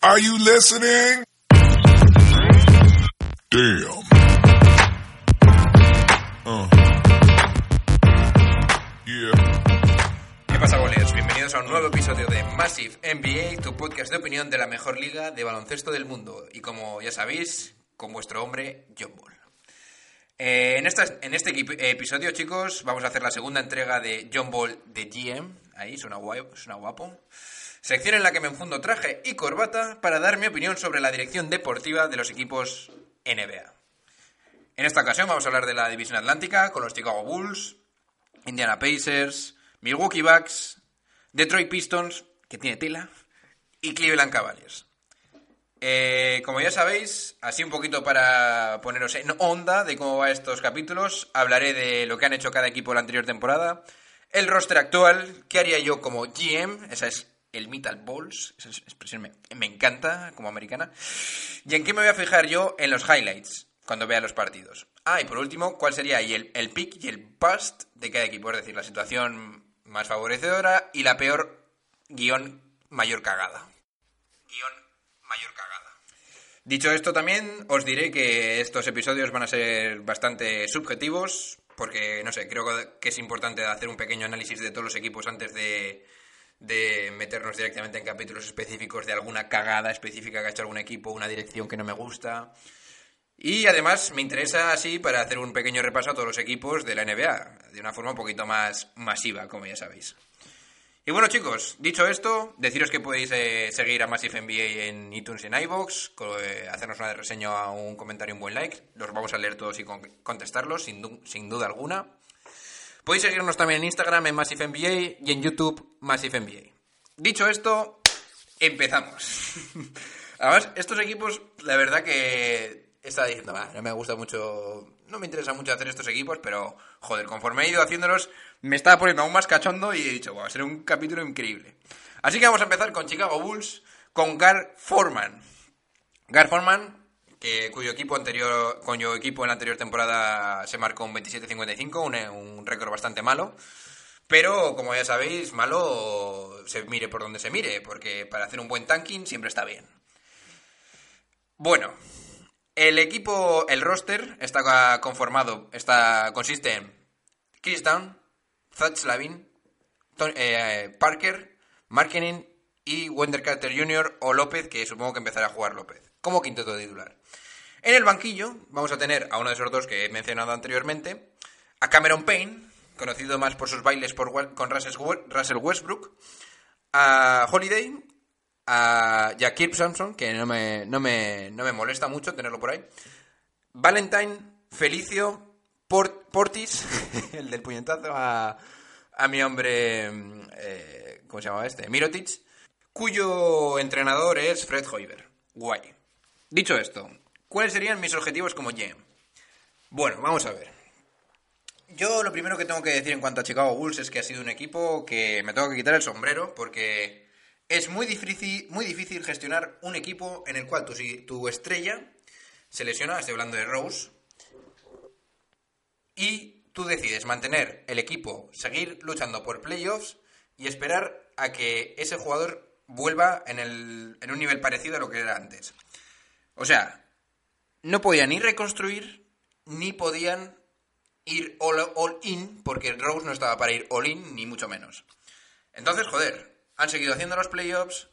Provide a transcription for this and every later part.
Are you listening? Damn. Uh. Yeah. ¿Qué pasa, goleros? Bienvenidos a un nuevo episodio de Massive NBA, tu podcast de opinión de la mejor liga de baloncesto del mundo. Y como ya sabéis, con vuestro hombre, John Ball. Eh, en, esta, en este episodio, chicos, vamos a hacer la segunda entrega de John Ball de GM. Ahí, suena, guay, suena guapo. Sección en la que me enfundo traje y corbata para dar mi opinión sobre la dirección deportiva de los equipos NBA. En esta ocasión vamos a hablar de la División Atlántica con los Chicago Bulls, Indiana Pacers, Milwaukee Bucks, Detroit Pistons, que tiene tela, y Cleveland Cavaliers. Eh, como ya sabéis, así un poquito para poneros en onda de cómo va estos capítulos, hablaré de lo que han hecho cada equipo la anterior temporada, el roster actual, qué haría yo como GM, esa es el Metal Balls, esa expresión me, me encanta como americana, y en qué me voy a fijar yo en los highlights cuando vea los partidos. Ah, y por último, cuál sería el, el pick y el bust de cada equipo, es decir, la situación más favorecedora y la peor guion mayor cagada. Guión mayor cagada. Dicho esto también, os diré que estos episodios van a ser bastante subjetivos, porque, no sé, creo que es importante hacer un pequeño análisis de todos los equipos antes de, de meternos directamente en capítulos específicos de alguna cagada específica que ha hecho algún equipo, una dirección que no me gusta. Y además me interesa así para hacer un pequeño repaso a todos los equipos de la NBA, de una forma un poquito más masiva, como ya sabéis. Y bueno chicos, dicho esto, deciros que podéis eh, seguir a Massive NBA en iTunes y en iVoox, eh, hacernos una reseña, un comentario, un buen like, los vamos a leer todos y con- contestarlos sin, sin duda alguna. Podéis seguirnos también en Instagram en Massive NBA y en YouTube Massive NBA. Dicho esto, empezamos. Además, estos equipos, la verdad que estaba diciendo, "Va, no me gusta mucho, no me interesa mucho hacer estos equipos, pero joder, conforme he ido haciéndolos, me estaba poniendo aún más cachondo y he dicho, "Buah, va a ser un capítulo increíble. Así que vamos a empezar con Chicago Bulls, con Gar Foreman. Gar Foreman, cuyo equipo anterior, cuyo equipo en la anterior temporada se marcó un 27-55, un, un récord bastante malo. Pero, como ya sabéis, malo se mire por donde se mire, porque para hacer un buen tanking siempre está bien. Bueno, el equipo, el roster está conformado, está, consiste en Chris Thad Slavin, eh, Parker, Markening y Wender Carter Jr. o López, que supongo que empezará a jugar López, como quinteto titular. En el banquillo vamos a tener a uno de esos dos que he mencionado anteriormente, a Cameron Payne, conocido más por sus bailes con Russell We- Russell Westbrook, a Holiday, a Kirk Sampson, que no me, no, me, no me molesta mucho tenerlo por ahí, Valentine, Felicio, Port- Portis, el del puñetazo, a, a mi hombre, eh, ¿cómo se llamaba este? Mirotic, cuyo entrenador es Fred Hoiber. Guay. Dicho esto, ¿cuáles serían mis objetivos como GM? Bueno, vamos a ver. Yo lo primero que tengo que decir en cuanto a Chicago Bulls es que ha sido un equipo que me tengo que quitar el sombrero porque es muy difícil, muy difícil gestionar un equipo en el cual tu, estrella se lesiona, estoy hablando de Rose, y tú decides mantener el equipo, seguir luchando por playoffs y esperar a que ese jugador vuelva en, el, en un nivel parecido a lo que era antes. O sea, no podían ni reconstruir ni podían ir all, all in porque Rose no estaba para ir all in ni mucho menos. Entonces, joder, han seguido haciendo los playoffs,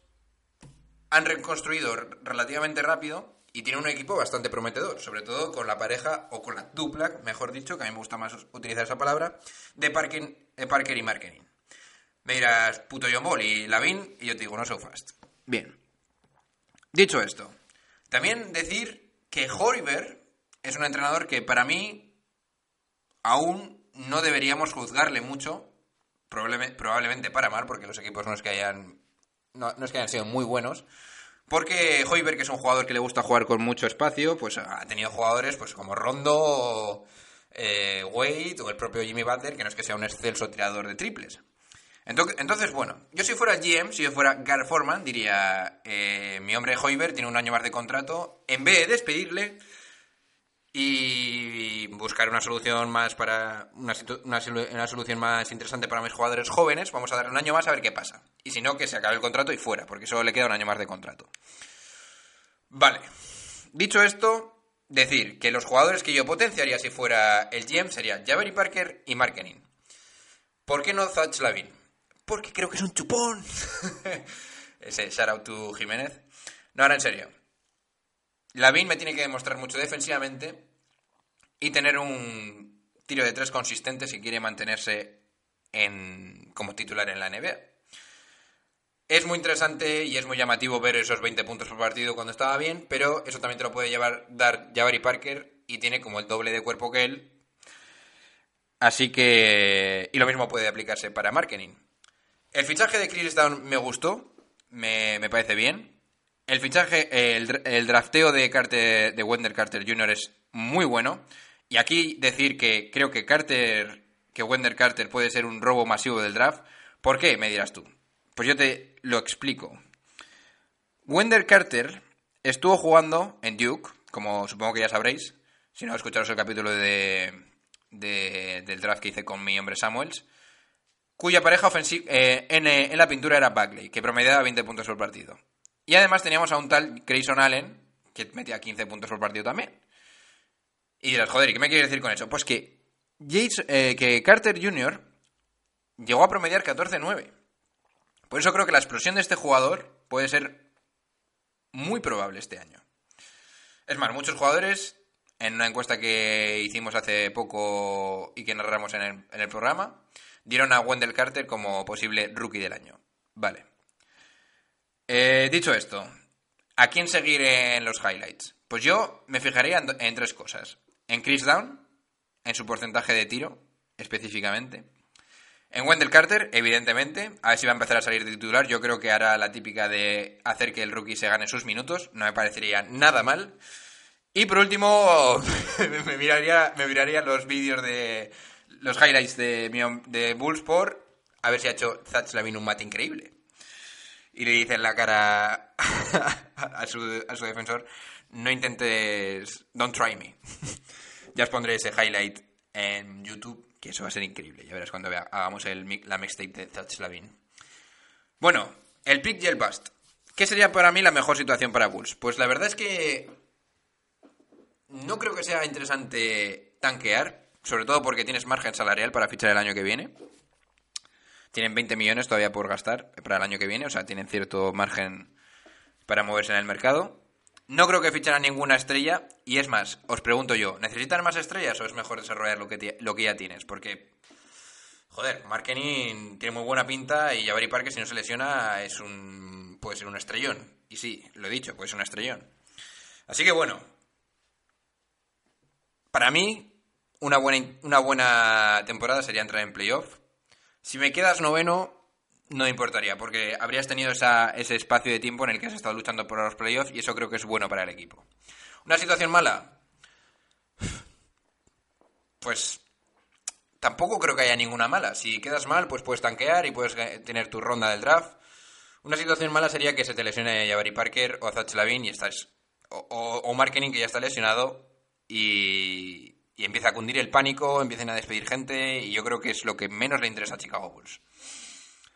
han reconstruido relativamente rápido y tienen un equipo bastante prometedor, sobre todo con la pareja, o con la dupla, mejor dicho, que a mí me gusta más utilizar esa palabra, de Parker, de Parker y Marketing. Me dirás, puto John Ball y Lavin, y yo te digo, no so fast. Bien. Dicho esto, también decir que Horiber es un entrenador que para mí aún no deberíamos juzgarle mucho, probablemente, para mal, porque los equipos no es que hayan, no, es que hayan sido muy buenos, Porque Hoiberg, que es un jugador que le gusta jugar con mucho espacio, pues ha tenido jugadores pues como Rondo, eh, Wade o el propio Jimmy Butler, que no es que sea un excelso tirador de triples. Entonces, bueno, yo si fuera GM, si yo fuera Gar Forman, diría, eh, mi hombre Hoiberg tiene un año más de contrato, en vez de despedirle y buscar una solución más para una, solución más interesante para mis jugadores jóvenes, vamos a darle un año más a ver qué pasa. Y si no, que se acabe el contrato y fuera, porque solo le queda un año más de contrato. Vale. Dicho esto, decir que los jugadores que yo potenciaría si fuera el GM serían Javery Parker y Mark ¿Por qué no Zach Lavin? Porque creo que es un chupón. Ese shout out to Jiménez. No, ahora en serio. Lavin me tiene que demostrar mucho defensivamente y tener un tiro de tres consistente si quiere mantenerse en, como titular en la NBA. Es muy interesante y es muy llamativo ver esos 20 puntos por partido cuando estaba bien, pero eso también te lo puede llevar, dar Jabari Parker y tiene como el doble de cuerpo que él. Así que... Y lo mismo puede aplicarse para marketing. El fichaje de Chris Down me gustó, me, me parece bien. El fichaje, el, el, drafteo de, Carter, de Wendell Carter Jr. es muy bueno. Y aquí decir que creo que Carter, que Wendell Carter puede ser un robo masivo del draft. ¿Por qué? Me dirás tú. Pues yo te lo explico. Wendell Carter estuvo jugando en Duke, como supongo que ya sabréis, si no escucharos el capítulo de, de, del draft que hice con mi hombre Samuels, cuya pareja ofensiva eh, en, en, la pintura era Bagley, que promediaba 20 puntos por partido. Y además teníamos a un tal Grayson Allen, que metía 15 puntos por partido también. Y dirás, joder, ¿y qué me quieres decir con eso? Pues que, Yates, eh, que Carter Jr. llegó a promediar 14-9. Por eso creo que la explosión de este jugador puede ser muy probable este año. Es más, muchos jugadores, en una encuesta que hicimos hace poco y que narramos en el, en el programa, dieron a Wendell Carter como posible rookie del año. Vale. Eh, dicho esto, ¿a quién seguir en los highlights? Pues yo me fijaría en, en tres cosas. En Chris Down, en su porcentaje de tiro, específicamente. En Wendell Carter, evidentemente, a ver si va a empezar a salir de titular. Yo creo que hará la típica de hacer que el rookie se gane sus minutos. No me parecería nada mal. Y por último, me, miraría, me miraría los vídeos de los highlights de, de Bullsport a ver si ha hecho Zach Lavin un mate increíble. Y le dice en la cara a su, a su defensor, no intentes, don't try me. ya os pondré ese highlight en YouTube que eso va a ser increíble. Ya verás cuando vea, hagamos el, la mixtape de Touch Lavin. Bueno, el pick y el bust. ¿Qué sería para mí la mejor situación para Bulls? Pues la verdad es que no creo que sea interesante tanquear, sobre todo porque tienes margen salarial para fichar el año que viene. Tienen 20 millones todavía por gastar para el año que viene, o sea, tienen cierto margen para moverse en el mercado. No creo que fichen a ninguna estrella. Y es más, os pregunto yo, ¿necesitan más estrellas o es mejor desarrollar lo que, lo que ya tienes? Porque, joder, Markening tiene muy buena pinta y Jabari Parker, si no se lesiona, es un puede ser un estrellón. Y sí, lo he dicho, puede ser un estrellón. Así que bueno, para mí, una buena, una buena temporada sería entrar en playoff. Si me quedas noveno, no importaría, porque habrías tenido esa, ese espacio de tiempo en el que has estado luchando por los playoffs y eso creo que es bueno para el equipo. ¿Una situación mala? Pues tampoco creo que haya ninguna mala. Si quedas mal, pues puedes tanquear y puedes tener tu ronda del draft. Una situación mala sería que se te lesione Jabari Parker o Zach Lavin y estás... O, o, o que ya está lesionado y, y empieza a cundir el pánico, empiecen a despedir gente y yo creo que es lo que menos le interesa a Chicago Bulls.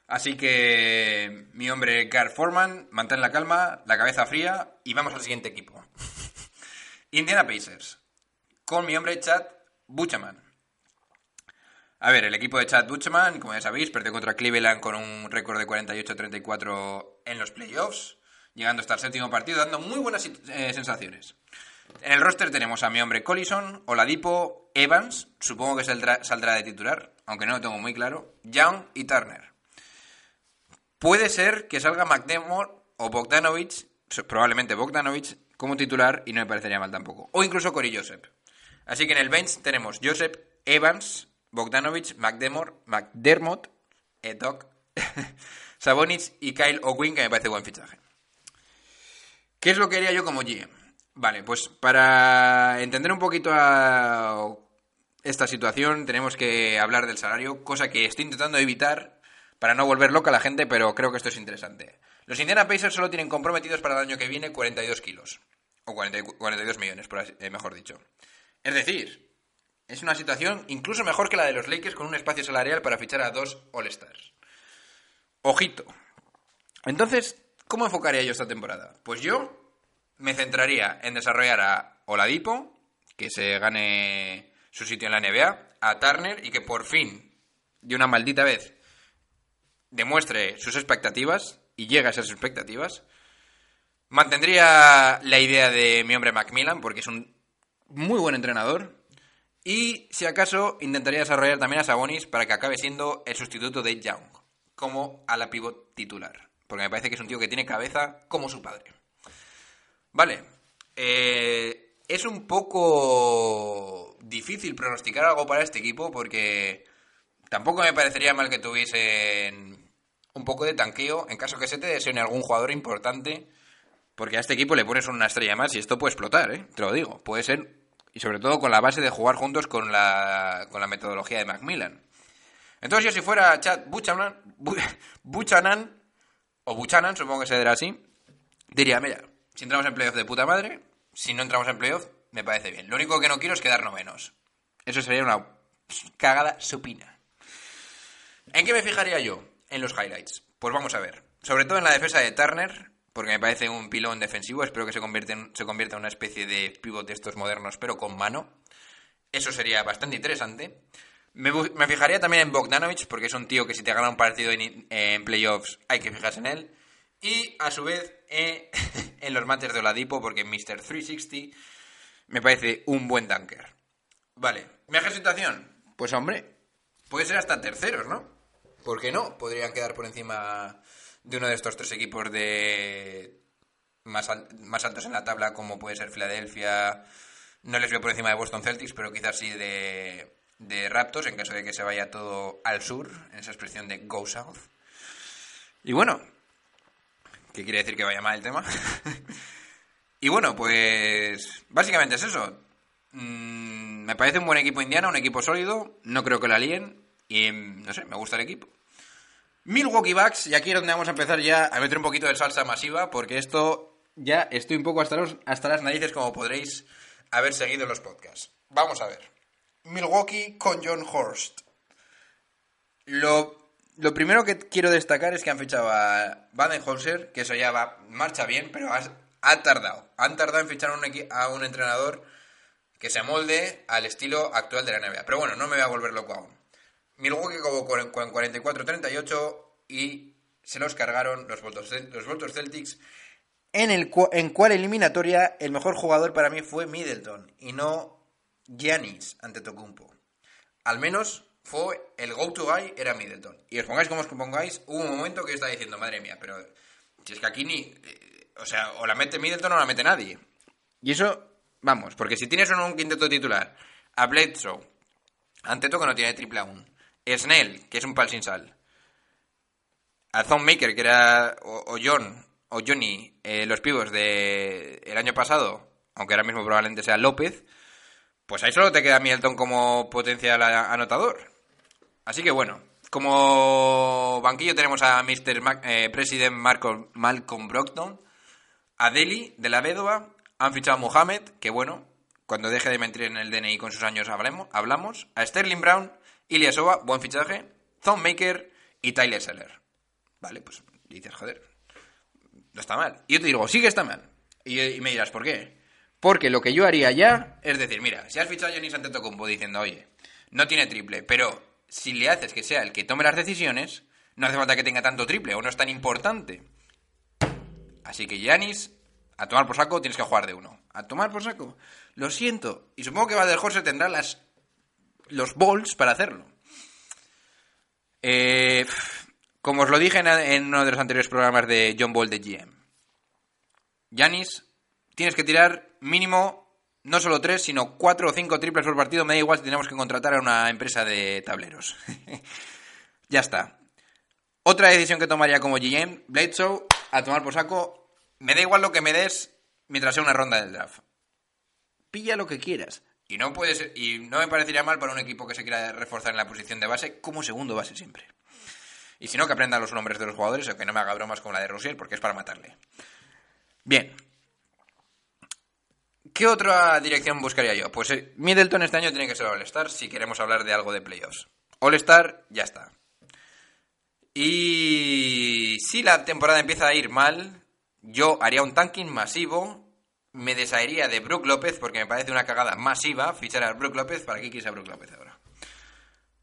Así que mi hombre Gar Foreman, mantén la calma, la cabeza fría y vamos al siguiente equipo. Indiana Pacers, con mi hombre Chad Buchaman. A ver, el equipo de Chad Buchaman, como ya sabéis, perdió contra Cleveland con un récord de 48-34 en los playoffs, llegando hasta el séptimo partido, dando muy buenas eh, sensaciones. En el roster tenemos a mi hombre Collison, Oladipo, Evans, supongo que saldrá, de titular, aunque no lo tengo muy claro, Young y Turner. Puede ser que salga McDermott o Bogdanovich, probablemente Bogdanovich, como titular y no me parecería mal tampoco. O incluso Cory Joseph. Así que en el bench tenemos Joseph, Evans, Bogdanovich, McDermott, McDermott Doc, Sabonis y Kyle O'Quinn, que me parece buen fichaje. ¿Qué es lo que haría yo como GM? Vale, pues para entender un poquito esta situación tenemos que hablar del salario, cosa que estoy intentando evitar para no volver loca a la gente, pero creo que esto es interesante. Los Indiana Pacers solo tienen comprometidos para el año que viene 42 kilos, o 40 42 millones, por así- eh, mejor dicho. Es decir, es una situación incluso mejor que la de los Lakers con un espacio salarial para fichar a dos All-Stars. Ojito. Entonces, ¿cómo enfocaría yo esta temporada? Pues yo me centraría en desarrollar a Oladipo, que se gane su sitio en la NBA, a Turner y que por fin, de una maldita vez, demuestre sus expectativas y llegue a esas expectativas. Mantendría la idea de mi hombre Macmillan, porque es un muy buen entrenador. Y si acaso intentaría desarrollar también a Sabonis para que acabe siendo el sustituto de Young, como a la pivot titular. Porque me parece que es un tío que tiene cabeza como su padre. Vale. eh, es un poco difícil pronosticar algo para este equipo porque tampoco me parecería mal que tuviesen un poco de tanqueo en caso que se te desee algún jugador importante. Porque a este equipo le pones una estrella más y esto puede explotar, ¿eh? Te lo digo. Puede ser, y sobre todo con la base de jugar juntos con la, con la metodología de Macmillan. Entonces yo si fuera Chad Buchanan, Bu- Buchanan, o Buchanan, supongo que se dirá así, diría, mira, si entramos en playoff de puta madre, si no entramos en playoff, me parece bien. Lo único que no quiero es quedar novenos. Eso sería una cagada supina. ¿En qué me fijaría yo? En los highlights. Pues vamos a ver. Sobre todo en la defensa de Turner, porque me parece un pilón defensivo. Espero que se convierta en, se convierta una especie de pivot de estos modernos, pero con mano. Eso sería bastante interesante. Me fijaría también en Bogdanovich, porque es un tío que si te gana un partido en, en playoffs hay que fijarse en él. Y a su vez eh, en los mates de Oladipo, porque Mr. 360 me parece un buen tanker. Vale, mejor situación. Pues hombre, puede ser hasta terceros, ¿no? ¿Por qué no? Podrían quedar por encima de uno de estos tres equipos de más, al- más altos en la tabla, como puede ser Filadelfia. No les veo por encima de Boston Celtics, pero quizás sí de, de Raptors, en caso de que se vaya todo al sur, en esa expresión de Go South. Y bueno, ¿qué quiere decir que vaya mal el tema? y bueno, pues básicamente es eso. Mm, me parece un buen equipo indiano, un equipo sólido. No creo que la líen. Y no sé, me gusta el equipo. Milwaukee Bucks, y aquí es donde vamos a empezar ya a meter un poquito de salsa masiva, porque esto ya estoy un poco hasta, los- hasta las narices, como podréis haber seguido en los podcasts. Vamos a ver. Milwaukee con John Horst. Lo, lo primero que quiero destacar es que han fichado a Baden-Holzer, que eso ya va, marcha bien, pero ha, tardado. Han tardado en fichar a un, a un entrenador que se molde al estilo actual de la NBA. Pero bueno, no me voy a volver loco aún. Milwaukee acabó con con 44-38 y se los cargaron los Voltos, los Voltos Celtics. En, el, en cual eliminatoria el mejor jugador para mí fue Middleton y no Giannis ante Tocumpo. Al menos fue el go-to guy era Middleton. Y os pongáis como os pongáis, hubo un momento que yo estaba diciendo, madre mía, pero si es que aquí ni... eh, o sea, o la mete Middleton o la mete nadie. Y eso, vamos, porque si tienes en un quinteto titular a Bledsoe, Anteto que no tiene triple aún, Snell, que es un pal sin sal, a Maker que era, o, John, o Johnny, eh, los pibos de el año pasado, aunque ahora mismo probablemente sea López, pues ahí solo te queda Middleton como potencial anotador. Así que bueno, como banquillo tenemos a Mr. Eh, President Marco- Malcolm Brockton, a Deli de la Vedova, han fichado a Mohamed, que bueno, cuando deje de mentir en el DNI con sus años hablemos, hablamos, a Sterling Brown, Ilyasova, buen fichaje, Maker y Tyler Seller. Vale, pues dices, joder, no está mal. Y yo te digo, sí que está mal. Y, y me dirás, ¿por qué? Porque lo que yo haría ya es decir, mira, si has fichado a Johnny Antetokounmpo diciendo, oye, no tiene triple, pero si le haces que sea el que tome las decisiones, no hace falta que tenga tanto triple o no es tan importante. Así que Yanis, a tomar por saco tienes que jugar de uno. A tomar por saco. Lo siento. Y supongo que Jorge tendrá las los balls para hacerlo. Eh, como os lo dije en, en uno de los anteriores programas de John Ball de GM. Yanis, tienes que tirar mínimo no solo tres, sino cuatro o cinco triples por partido. Me da igual si tenemos que contratar a una empresa de tableros. ya está. Otra decisión que tomaría como GM, Bledsoe, a tomar por saco, Me da igual lo que me des mientras sea una ronda del draft. Pilla lo que quieras. Y no puede y no me parecería mal para un equipo que se quiera reforzar en la posición de base como segundo base siempre. Y si no, que aprenda los nombres de los jugadores o que no me haga bromas como la de Rusiel porque es para matarle. Bien. ¿Qué otra dirección buscaría yo? Pues eh, Middleton este año tiene que ser All-Star si queremos hablar de algo de playoffs. All-Star, ya está. Y si la temporada empieza a ir mal, yo haría un tanking masivo, me desharía de Brook López porque me parece una cagada masiva fichar a Brook López. ¿Para qué quieres a Brook López ahora?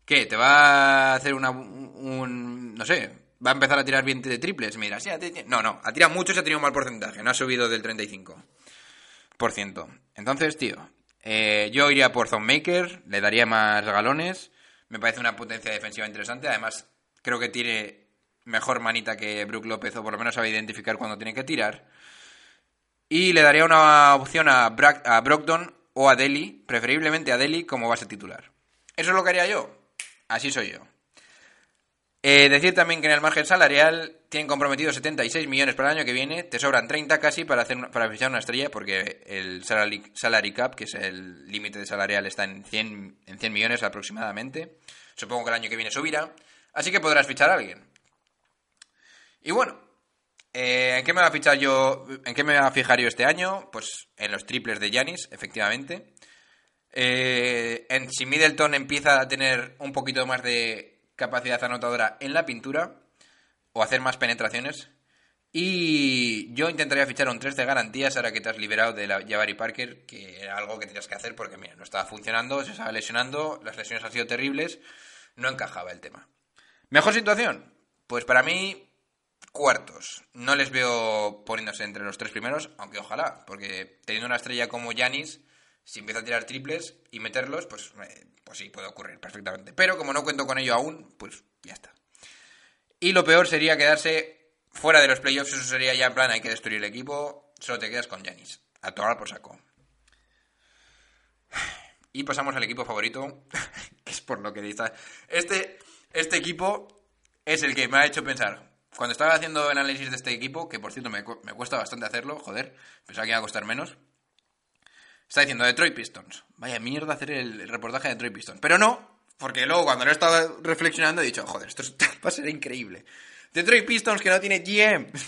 ¿Qué? ¿Te va a hacer una, un... no sé, va a empezar a tirar 20 de triples? Mira, sí, no, no, ha tirado mucho y ha tenido un mal porcentaje, no ha subido del 35%. Entonces, tío, eh, yo iría por Maker, le daría más galones, me parece una potencia defensiva interesante, además creo que tiene mejor manita que Brook López, o por lo menos sabe identificar cuando tiene que tirar. Y le daría una opción a, Bra- a Brogdon o a Deli, preferiblemente a Deli como base titular. Eso es lo que haría yo. Así soy yo. Eh, decir también que en el margen salarial tienen comprometido 76 millones para el año que viene, te sobran 30 casi para hacer una- para fichar una estrella porque el salary, salary cap, que es el límite salarial, está en 100, en 100 millones aproximadamente. Supongo que el año que viene subirá, así que podrás fichar a alguien. Y bueno, eh, ¿en qué me va a fichar yo? ¿En qué me va a fijar yo este año? Pues en los triples de Yanis, efectivamente. Eh, en, si Middleton empieza a tener un poquito más de capacidad anotadora en la pintura o hacer más penetraciones. Y yo intentaría fichar un 3 de garantías ahora que te has liberado de la Jabari Parker, que era algo que tenías que hacer porque mira, no estaba funcionando, se estaba lesionando, las lesiones han sido terribles, no encajaba el tema. ¿Mejor situación? Pues para mí, cuartos. No les veo poniéndose entre los tres primeros, aunque ojalá, porque teniendo una estrella como Yanis, si empieza a tirar triples y meterlos, pues, eh, pues sí, puede ocurrir perfectamente. Pero como no cuento con ello aún, pues ya está. Y lo peor sería quedarse fuera de los playoffs, eso sería ya en plan, hay que destruir el equipo, solo te quedas con Yanis. A tomar por saco. Y pasamos al equipo favorito, que es por lo que dice. Este, este equipo es el que me ha hecho pensar. Cuando estaba haciendo análisis de este equipo, que por cierto me, me cuesta bastante hacerlo, joder, pensaba que iba a costar menos. Está diciendo Detroit Pistons. Vaya mierda hacer el, el reportaje de Detroit Pistons. Pero no, porque luego cuando lo he estado reflexionando he dicho, joder, esto es- va a ser increíble. Detroit Pistons que no tiene GM.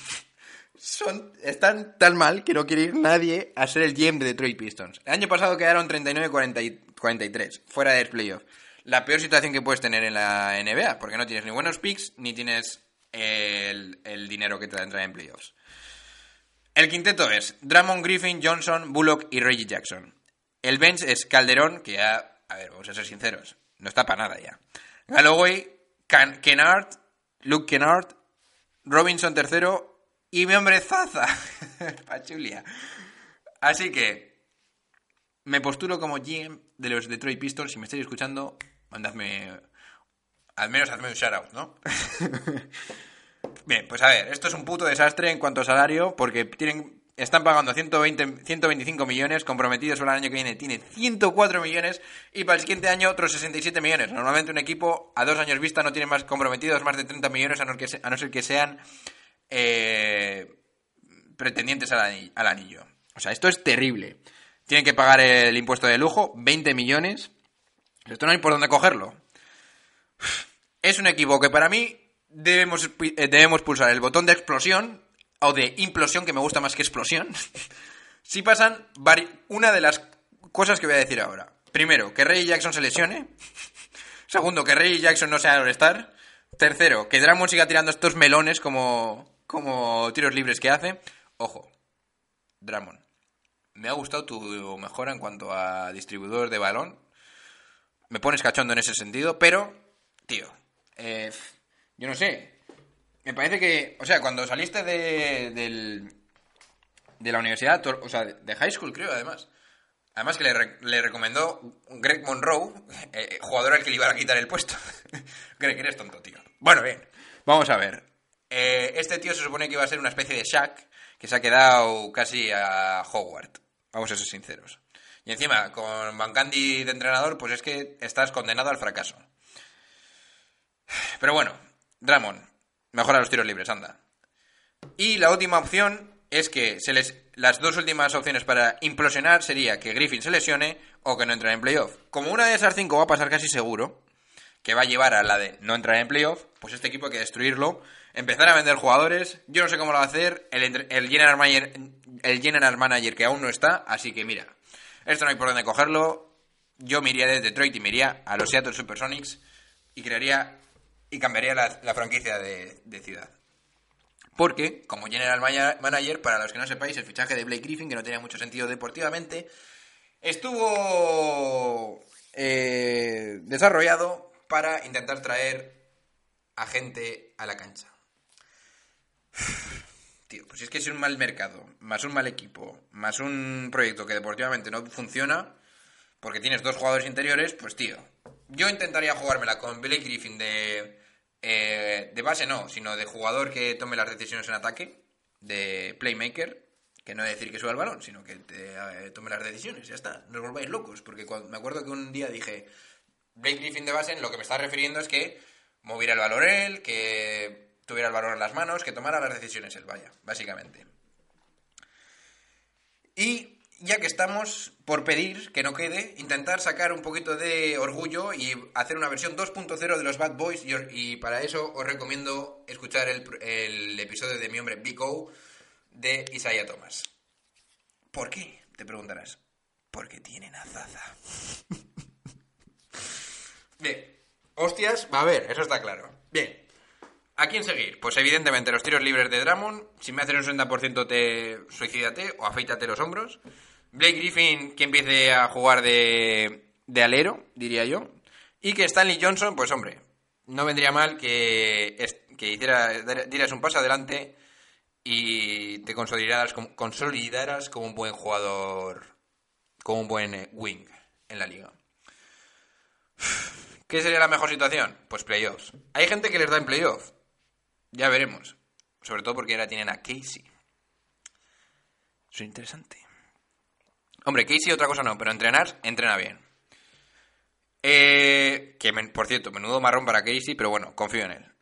Son, están tan mal que no quiere ir nadie a ser el GM de Detroit Pistons. El año pasado quedaron 39-43, fuera del playoff. La peor situación que puedes tener en la NBA, porque no tienes ni buenos picks, ni tienes el, el dinero que te da entrar en playoffs. El quinteto es Drummond, Griffin, Johnson, Bullock y Reggie Jackson. El bench es Calderón, que ya, a ver, vamos a ser sinceros, no está para nada ya. Galloway, Can- Kennard, Luke Kennard, Robinson tercero y mi hombre Zaza, Pachulia. Así que me postulo como GM de los Detroit Pistons. Si me estáis escuchando, mandadme, al menos hazme un shoutout, ¿no? Bien, pues a ver, esto es un puto desastre en cuanto a salario, porque tienen, están pagando 120, 125 millones, comprometidos para el año que viene tiene 104 millones, y para el siguiente año otros 67 millones. Normalmente un equipo a dos años vista no tiene más comprometidos más de 30 millones, a no, ser que sean eh, pretendientes al ani- al anillo. O sea, esto es terrible. Tienen que pagar el impuesto de lujo, 20 millones. Esto no hay por dónde cogerlo. Es un equipo que para mí debemos, eh, debemos pulsar el botón de explosión o de implosión, que me gusta más que explosión. si pasan una de las cosas que voy a decir ahora. Primero, que Ray Jackson se lesione. Segundo, que Ray Jackson no sea All-Star. Tercero, que Drummond siga tirando estos melones como, como tiros libres que hace. Ojo, Drummond. Me ha gustado tu mejora en cuanto a distribuidor de balón. Me pones cachondo en ese sentido, pero, tío, eh, yo no sé. Me parece que, o sea, cuando saliste de, del, de la universidad, o sea, de high school creo, además. Además que le, re- le recomendó Greg Monroe, eh, jugador al que le iban a quitar el puesto. Greg, eres tonto, tío. Bueno, bien, vamos a ver. Eh, este tío se supone que iba a ser una especie de Shaq, que se ha quedado casi a Howard. Vamos a ser sinceros. Y encima, con Van Candy de entrenador, pues es que estás condenado al fracaso. Pero bueno, Dramon, mejora los tiros libres, anda. Y la última opción es que se les, las dos últimas opciones para implosionar sería que Griffin se lesione o que no entre en playoff. Como una de esas cinco va a pasar casi seguro, que va a llevar a la de no entrar en playoff, pues este equipo hay que destruirlo, empezar a vender jugadores. Yo no sé cómo lo va a hacer el, el, general, manager, el general manager que aún no está, así que mira, esto no hay por dónde cogerlo. Yo me iría de Detroit y me iría a los Seattle Supersonics y crearía y cambiaría la, franquicia de, ciudad. Porque, como general manager, para los que no sepáis, el fichaje de Blake Griffin, que no tenía mucho sentido deportivamente, estuvo eh, desarrollado para intentar traer a gente a la cancha. Tío, pues es que es un mal mercado, más un mal equipo, más un proyecto que deportivamente no funciona, porque tienes dos jugadores interiores, pues tío, yo intentaría jugármela con Blake Griffin de, eh, de base, no, sino de jugador que tome las decisiones en ataque, de playmaker, que no es decir que suba el balón, sino que te, eh, tome las decisiones, ya está, no os volváis locos, porque me acuerdo que un día dije, Blake Griffin de base, en lo que me está refiriendo es que moviera el balón él, que tuviera el balón en las manos, que tomara las decisiones él, vaya, básicamente. Y ya que estamos por pedir que no quede, intentar sacar un poquito de orgullo y hacer una versión 2.0 de los Bad Boys. Y, para eso os recomiendo escuchar el, episodio de mi hombre Big O de Isaiah Thomas. ¿Por qué? Te preguntarás. Porque tienen a Zaza. Bien. Hostias, va a ver, eso está claro. Bien. ¿A quién seguir? Pues evidentemente los tiros libres de Drummond. Si me hacen un 60% te suicídate o afeítate los hombros. Blake Griffin que empiece a jugar de, de alero, diría yo. Y que Stanley Johnson, pues hombre, no vendría mal que, hiciera, dieras un paso adelante y te consolidaras como, consolidaras como un buen jugador, como un buen eh, wing en la liga. ¿Qué sería la mejor situación? Pues playoffs. Hay gente que les da en playoff. Ya veremos. Sobre todo porque ahora tienen a Casey. Eso es interesante. Hombre, Casey otra cosa no, pero entrenar, entrena bien. Eh, que, por cierto, menudo marrón para Casey, pero bueno, confío en él.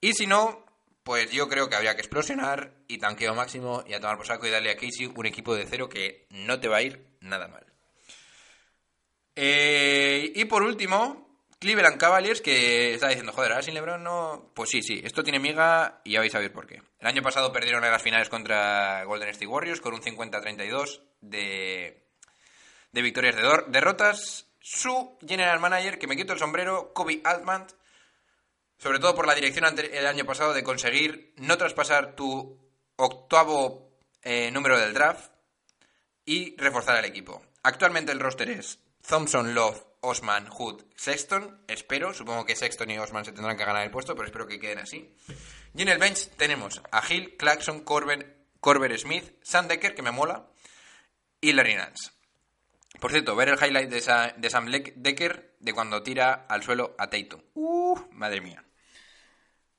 Y si no, pues yo creo que habría que explosionar y tanqueo máximo y a tomar por saco y darle a Casey un equipo de cero que no te va a ir nada mal. Eh, y por último, Cleveland Cavaliers, que está diciendo, joder, ahora sin LeBron no... Pues sí, sí, esto tiene miga y ya vais a ver por qué. El año pasado perdieron en las finales contra Golden State Warriors con un 50-32 de, de victorias de derrotas. Su general manager, que me quito el sombrero, Kobe Altman, sobre todo por la dirección el año pasado de conseguir no traspasar tu octavo eh, número del draft y reforzar el equipo. Actualmente el roster es Thompson, Love, Osman, Hood, Sexton. Espero, supongo que Sexton y Osman se tendrán que ganar el puesto, pero espero que queden así. Y en el bench tenemos a Hill, Clarkson, Corbin, Corber Smith, Sam Decker, que me mola, y Larry Nance. Por cierto, ver el highlight de, esa- de Sam Decker de cuando tira al suelo a Tatum. Uh, madre mía.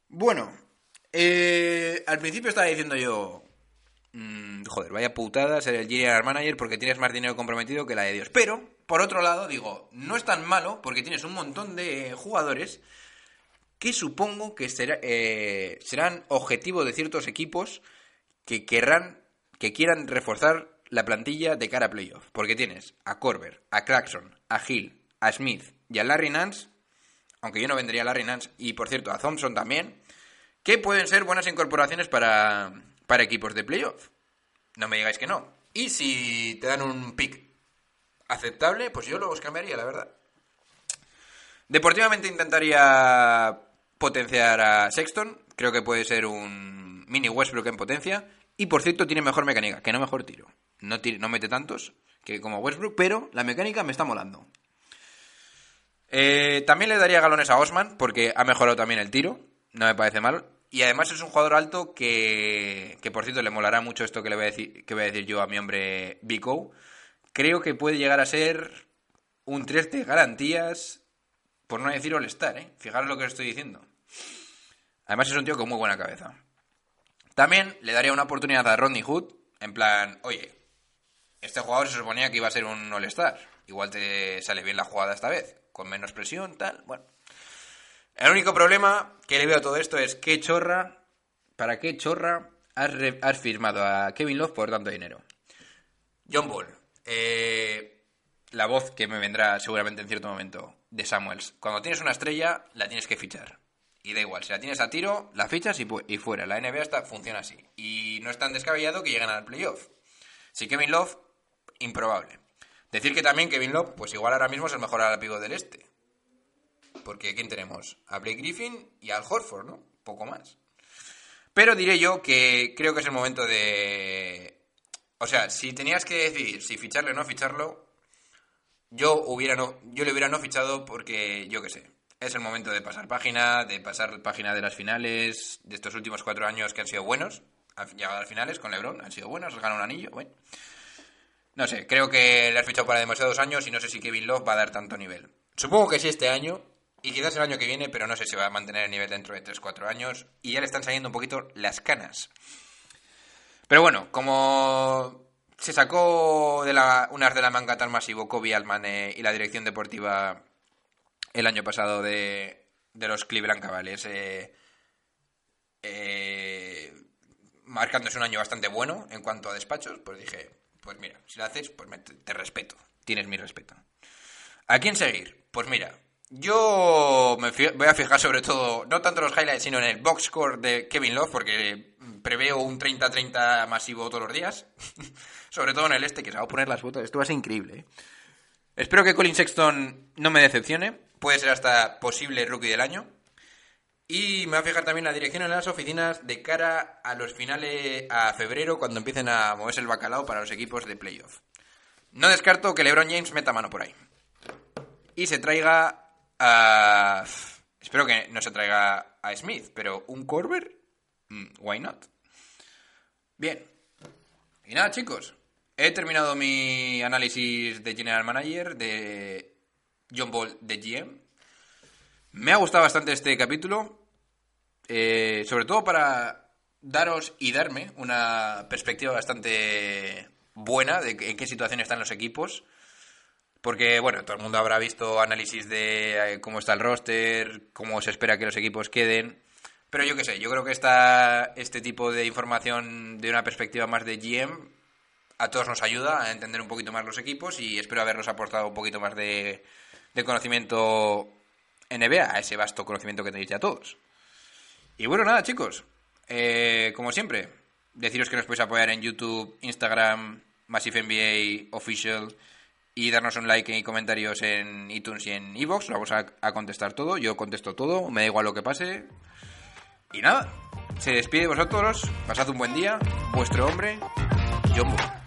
Bueno, eh, al principio estaba diciendo yo, mm, joder, vaya putada ser el general manager porque tienes más dinero comprometido que la de Dios. Pero, por otro lado, digo, no es tan malo porque tienes un montón de jugadores que supongo que eh, serán objetivo de ciertos equipos que querrán, que quieran reforzar la plantilla de cara a playoff. Porque tienes a Corber, a Clarkson, a Hill, a Smith y a Larry Nance, aunque yo no vendría a Larry Nance, y por cierto a Thompson también, que pueden ser buenas incorporaciones para, para equipos de playoff. No me digáis que no. Y si te dan un pick aceptable, pues yo los cambiaría, la verdad. Deportivamente intentaría potenciar a Sexton. Creo que puede ser un mini Westbrook en potencia. Y por cierto, tiene mejor mecánica, que no mejor tiro. No, no mete tantos que como Westbrook, pero la mecánica me está molando. Eh, también le daría galones a Osman, porque ha mejorado también el tiro. No me parece mal. Y además es un jugador alto que, que por cierto, le molará mucho esto que le voy a decir, que voy a decir yo a mi hombre Vico. Creo que puede llegar a ser un 3 de garantías, por no decir All-Star, ¿eh? Fijaros lo que os estoy diciendo. Además es un tío con muy buena cabeza. También le daría una oportunidad a Rodney Hood, en plan, oye, este jugador se suponía que iba a ser un All-Star. Igual te sale bien la jugada esta vez, con menos presión, tal, bueno. El único problema que le veo a todo esto es qué chorra, para qué chorra has, firmado a Kevin Love por tanto dinero. John Ball, eh, la voz que me vendrá seguramente en cierto momento de Samuels. Cuando tienes una estrella, la tienes que fichar. Y da igual, si la tienes a tiro, la fichas y, y fuera. La NBA está, funciona así. Y no es tan descabellado que lleguen al playoff. Si Kevin Love, improbable. Decir que también Kevin Love, pues igual ahora mismo es el mejor alápigo del este. Porque ¿quién tenemos? A Blake Griffin y al Horford, ¿no? Poco más. Pero diré yo que creo que es el momento de... O sea, si tenías que decidir si ficharle o no ficharlo, yo hubiera no, yo le hubiera no fichado porque, yo qué sé, es el momento de pasar página, de pasar página de las finales, de estos últimos cuatro años que han sido buenos, han llegado a las finales con LeBron, han sido buenos, ganado un anillo, bueno. No sé, creo que le has fichado para demasiados años y no sé si Kevin Love va a dar tanto nivel. Supongo que sí este año y quizás el año que viene, pero no sé si va a mantener el nivel dentro de 3-4 años y ya le están saliendo un poquito las canas. Pero bueno, como se sacó de la, unas de la manga tan masivo Kobe Altman eh, y la dirección deportiva el año pasado de, de los Cleveland Cavaliers, eh, eh, marcándose un año bastante bueno en cuanto a despachos, pues dije, pues mira, si lo haces, pues te respeto, tienes mi respeto. ¿A quién seguir? Pues mira, yo me voy a fijar sobre todo, no tanto en los highlights, sino en el box score de Kevin Love, porque preveo un 30-30 masivo todos los días. sobre todo en el este, que se va a poner las fotos. Esto va a ser increíble. ¿eh? Espero que Colin Sexton no me decepcione. Puede ser hasta posible rookie del año. Y me voy a fijar también la dirección en las oficinas de cara a los finales, a febrero, cuando empiecen a moverse el bacalao para los equipos de playoff. No descarto que LeBron James meta mano por ahí. Y se traiga a... Espero que no se traiga a Smith, pero un Corber, Mm, why not? Bien. Y nada, chicos. He terminado mi análisis de General Manager de John Ball de GM. Me ha gustado bastante este capítulo. eh, sobre todo para daros y darme una perspectiva bastante buena de en qué situación están los equipos. Porque, bueno, todo el mundo habrá visto análisis de eh, cómo está el roster, cómo se espera que los equipos queden. Pero yo qué sé, yo creo que esta, este tipo de información de una perspectiva más de GM a todos nos ayuda a entender un poquito más los equipos y espero habernos aportado un poquito más de, de conocimiento NBA, a ese vasto conocimiento que tenéis ya todos. Y bueno, nada, chicos. eh, como siempre, deciros que nos podéis apoyar en YouTube, Instagram, Massive NBA Official y darnos un like y comentarios en iTunes y en iVoox. Lo vamos a contestar todo. Yo contesto todo, me da igual lo que pase. Y nada, se despide de vosotros. Pasad un buen día. Vuestro hombre, John Bull.